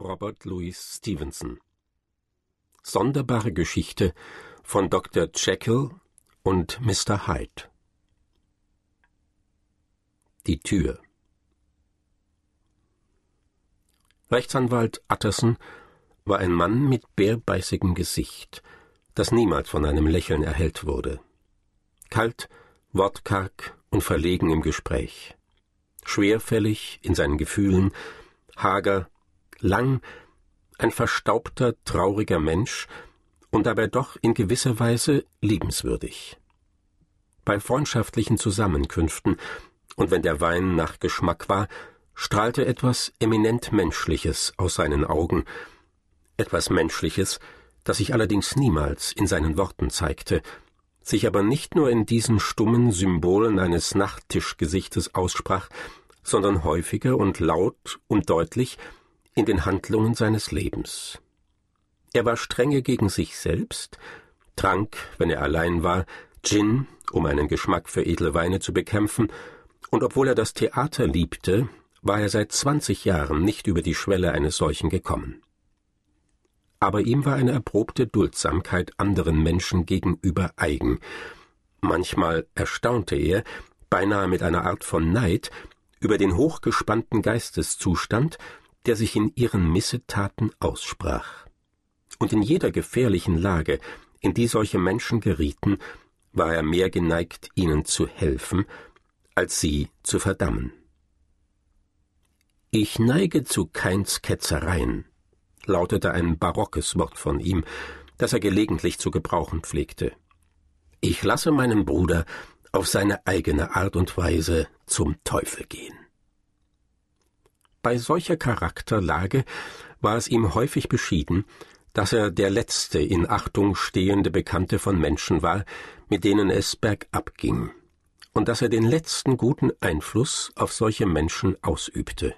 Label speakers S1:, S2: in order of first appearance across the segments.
S1: Robert Louis Stevenson Sonderbare Geschichte von Dr. Jekyll und Mr. Hyde Die Tür Rechtsanwalt Utterson war ein Mann mit bärbeißigem Gesicht, das niemals von einem Lächeln erhellt wurde. Kalt, wortkarg und verlegen im Gespräch. Schwerfällig in seinen Gefühlen, hager, lang, ein verstaubter, trauriger Mensch und dabei doch in gewisser Weise liebenswürdig. Bei freundschaftlichen Zusammenkünften und wenn der Wein nach Geschmack war, strahlte etwas eminent Menschliches aus seinen Augen, etwas Menschliches, das sich allerdings niemals in seinen Worten zeigte, sich aber nicht nur in diesen stummen Symbolen eines Nachttischgesichtes aussprach, sondern häufiger und laut und deutlich in den Handlungen seines Lebens. Er war strenge gegen sich selbst, trank, wenn er allein war, Gin, um einen Geschmack für edle Weine zu bekämpfen, und obwohl er das Theater liebte, war er seit zwanzig Jahren nicht über die Schwelle eines solchen gekommen. Aber ihm war eine erprobte Duldsamkeit anderen Menschen gegenüber eigen. Manchmal erstaunte er, beinahe mit einer Art von Neid, über den hochgespannten Geisteszustand, der sich in ihren Missetaten aussprach. Und in jeder gefährlichen Lage, in die solche Menschen gerieten, war er mehr geneigt, ihnen zu helfen, als sie zu verdammen. Ich neige zu Keins Ketzereien, lautete ein barockes Wort von ihm, das er gelegentlich zu gebrauchen pflegte. Ich lasse meinen Bruder auf seine eigene Art und Weise zum Teufel gehen. Bei solcher Charakterlage war es ihm häufig beschieden, dass er der letzte in Achtung stehende Bekannte von Menschen war, mit denen es bergab ging, und dass er den letzten guten Einfluss auf solche Menschen ausübte.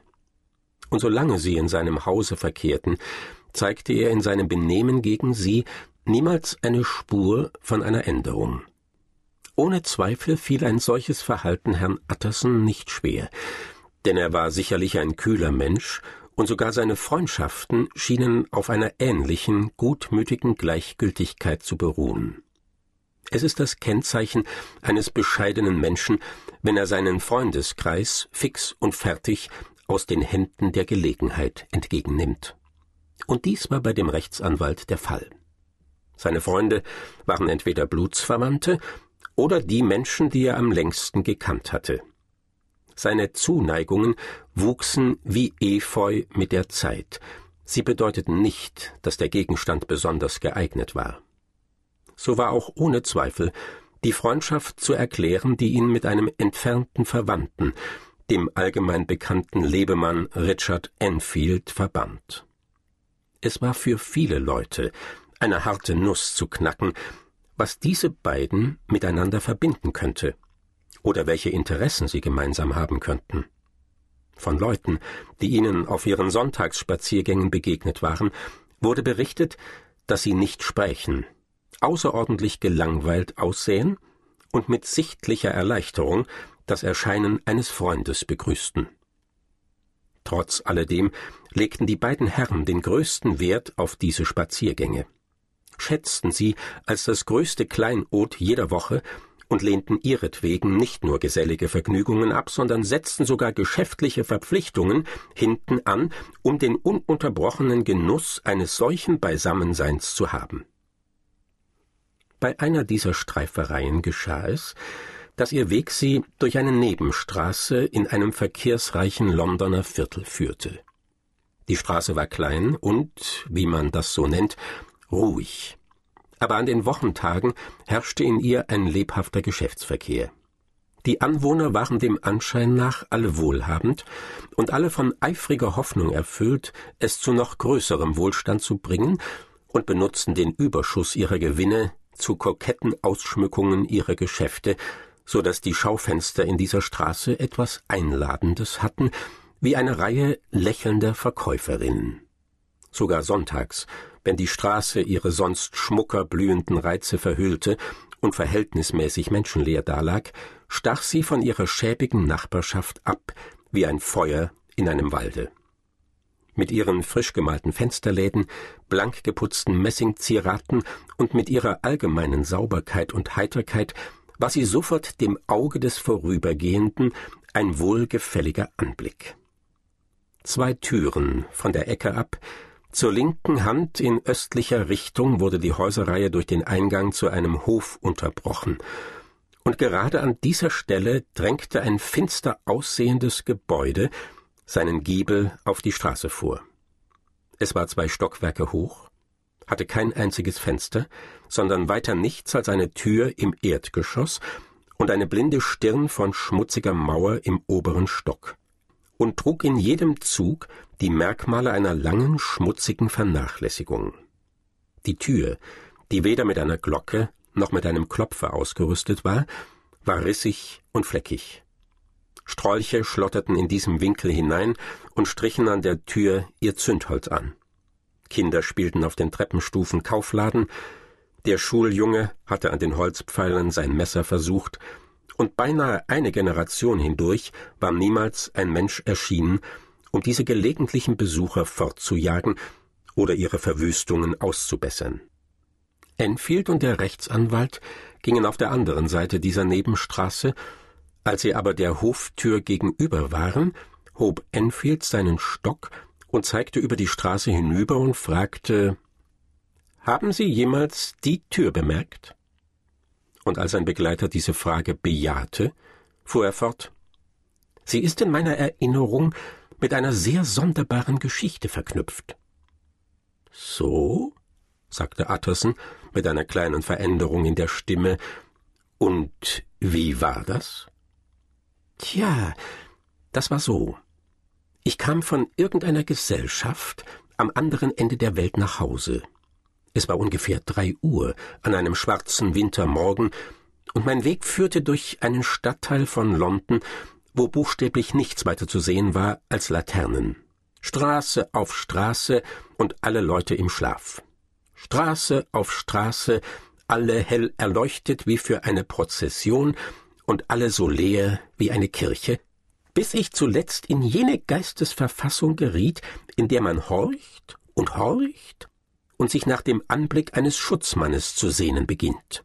S1: Und solange sie in seinem Hause verkehrten, zeigte er in seinem Benehmen gegen sie niemals eine Spur von einer Änderung. Ohne Zweifel fiel ein solches Verhalten Herrn Utterson nicht schwer, denn er war sicherlich ein kühler Mensch, und sogar seine Freundschaften schienen auf einer ähnlichen, gutmütigen Gleichgültigkeit zu beruhen. Es ist das Kennzeichen eines bescheidenen Menschen, wenn er seinen Freundeskreis fix und fertig aus den Händen der Gelegenheit entgegennimmt. Und dies war bei dem Rechtsanwalt der Fall. Seine Freunde waren entweder Blutsverwandte oder die Menschen, die er am längsten gekannt hatte. Seine Zuneigungen wuchsen wie Efeu mit der Zeit. Sie bedeuteten nicht, dass der Gegenstand besonders geeignet war. So war auch ohne Zweifel die Freundschaft zu erklären, die ihn mit einem entfernten Verwandten, dem allgemein bekannten Lebemann Richard Enfield, verband. Es war für viele Leute eine harte Nuss zu knacken, was diese beiden miteinander verbinden könnte oder welche Interessen sie gemeinsam haben könnten. Von Leuten, die ihnen auf ihren Sonntagsspaziergängen begegnet waren, wurde berichtet, dass sie nicht sprechen, außerordentlich gelangweilt aussehen und mit sichtlicher Erleichterung das Erscheinen eines Freundes begrüßten. Trotz alledem legten die beiden Herren den größten Wert auf diese Spaziergänge, schätzten sie als das größte Kleinod jeder Woche und lehnten ihretwegen nicht nur gesellige Vergnügungen ab, sondern setzten sogar geschäftliche Verpflichtungen hinten an, um den ununterbrochenen Genuss eines solchen Beisammenseins zu haben. Bei einer dieser Streifereien geschah es, dass ihr Weg sie durch eine Nebenstraße in einem verkehrsreichen Londoner Viertel führte. Die Straße war klein und, wie man das so nennt, ruhig aber an den Wochentagen herrschte in ihr ein lebhafter Geschäftsverkehr. Die Anwohner waren dem Anschein nach alle wohlhabend und alle von eifriger Hoffnung erfüllt, es zu noch größerem Wohlstand zu bringen und benutzten den Überschuss ihrer Gewinne zu koketten Ausschmückungen ihrer Geschäfte, so dass die Schaufenster in dieser Straße etwas Einladendes hatten, wie eine Reihe lächelnder Verkäuferinnen. Sogar sonntags wenn die Straße ihre sonst schmucker blühenden Reize verhüllte und verhältnismäßig menschenleer dalag, stach sie von ihrer schäbigen Nachbarschaft ab wie ein Feuer in einem Walde. mit ihren frisch gemalten Fensterläden, blank geputzten Messingzieraten und mit ihrer allgemeinen Sauberkeit und Heiterkeit war sie sofort dem Auge des Vorübergehenden ein wohlgefälliger Anblick. Zwei Türen von der Ecke ab, zur linken Hand in östlicher Richtung wurde die Häuserreihe durch den Eingang zu einem Hof unterbrochen, und gerade an dieser Stelle drängte ein finster aussehendes Gebäude seinen Giebel auf die Straße vor. Es war zwei Stockwerke hoch, hatte kein einziges Fenster, sondern weiter nichts als eine Tür im Erdgeschoss und eine blinde Stirn von schmutziger Mauer im oberen Stock, und trug in jedem Zug die Merkmale einer langen, schmutzigen Vernachlässigung. Die Tür, die weder mit einer Glocke noch mit einem Klopfer ausgerüstet war, war rissig und fleckig. Strolche schlotterten in diesem Winkel hinein und strichen an der Tür ihr Zündholz an. Kinder spielten auf den Treppenstufen Kaufladen, der Schuljunge hatte an den Holzpfeilern sein Messer versucht, und beinahe eine Generation hindurch war niemals ein Mensch erschienen, um diese gelegentlichen Besucher fortzujagen oder ihre Verwüstungen auszubessern. Enfield und der Rechtsanwalt gingen auf der anderen Seite dieser Nebenstraße, als sie aber der Hoftür gegenüber waren, hob Enfield seinen Stock und zeigte über die Straße hinüber und fragte Haben Sie jemals die Tür bemerkt? Und als sein Begleiter diese Frage bejahte, fuhr er fort Sie ist in meiner Erinnerung mit einer sehr sonderbaren Geschichte verknüpft. So? sagte Utterson mit einer kleinen Veränderung in der Stimme. Und wie war das? Tja, das war so. Ich kam von irgendeiner Gesellschaft am anderen Ende der Welt nach Hause. Es war ungefähr drei Uhr an einem schwarzen Wintermorgen, und mein Weg führte durch einen Stadtteil von London, wo buchstäblich nichts weiter zu sehen war als Laternen. Straße auf Straße und alle Leute im Schlaf. Straße auf Straße, alle hell erleuchtet wie für eine Prozession und alle so leer wie eine Kirche, bis ich zuletzt in jene Geistesverfassung geriet, in der man horcht und horcht und sich nach dem Anblick eines Schutzmannes zu sehnen beginnt.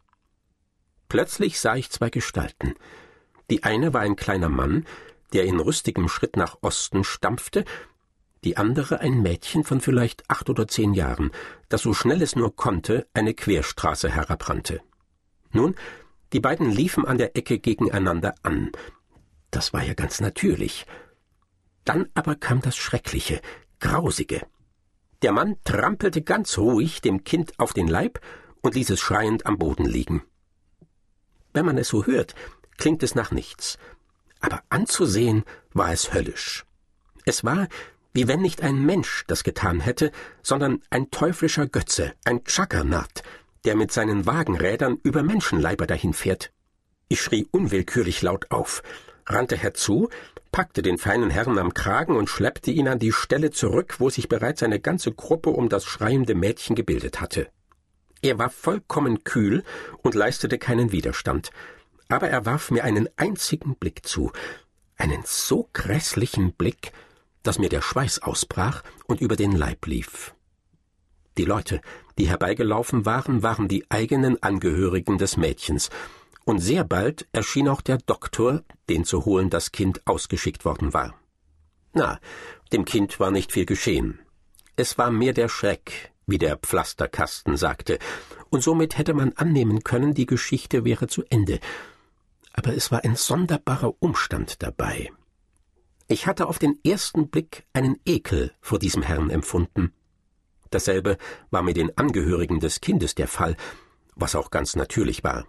S1: Plötzlich sah ich zwei Gestalten. Die eine war ein kleiner Mann, der in rüstigem Schritt nach Osten stampfte, die andere ein Mädchen von vielleicht acht oder zehn Jahren, das so schnell es nur konnte eine Querstraße herabrannte. Nun, die beiden liefen an der Ecke gegeneinander an, das war ja ganz natürlich. Dann aber kam das Schreckliche, Grausige. Der Mann trampelte ganz ruhig dem Kind auf den Leib und ließ es schreiend am Boden liegen. Wenn man es so hört, klingt es nach nichts. Aber anzusehen war es höllisch. Es war, wie wenn nicht ein Mensch das getan hätte, sondern ein teuflischer Götze, ein Juggernaut, der mit seinen Wagenrädern über Menschenleiber dahinfährt. Ich schrie unwillkürlich laut auf rannte herzu, packte den feinen Herrn am Kragen und schleppte ihn an die Stelle zurück, wo sich bereits eine ganze Gruppe um das schreiende Mädchen gebildet hatte. Er war vollkommen kühl und leistete keinen Widerstand, aber er warf mir einen einzigen Blick zu, einen so grässlichen Blick, dass mir der Schweiß ausbrach und über den Leib lief. Die Leute, die herbeigelaufen waren, waren die eigenen Angehörigen des Mädchens, und sehr bald erschien auch der Doktor, den zu holen das Kind ausgeschickt worden war. Na, dem Kind war nicht viel geschehen. Es war mehr der Schreck, wie der Pflasterkasten sagte, und somit hätte man annehmen können, die Geschichte wäre zu Ende. Aber es war ein sonderbarer Umstand dabei. Ich hatte auf den ersten Blick einen Ekel vor diesem Herrn empfunden. Dasselbe war mit den Angehörigen des Kindes der Fall, was auch ganz natürlich war.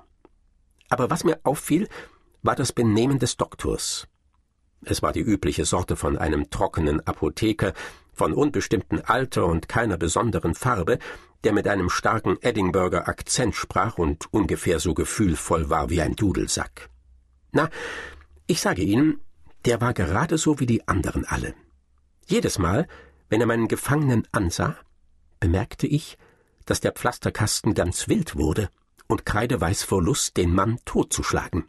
S1: Aber was mir auffiel, war das Benehmen des Doktors. Es war die übliche Sorte von einem trockenen Apotheker, von unbestimmtem Alter und keiner besonderen Farbe, der mit einem starken Edinburger Akzent sprach und ungefähr so gefühlvoll war wie ein Dudelsack. Na, ich sage Ihnen, der war gerade so wie die anderen alle. Jedes Mal, wenn er meinen Gefangenen ansah, bemerkte ich, dass der Pflasterkasten ganz wild wurde und kreideweiß vor Lust, den Mann totzuschlagen.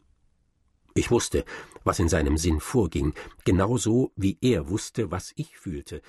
S1: Ich wusste, was in seinem Sinn vorging, genauso wie er wusste, was ich fühlte,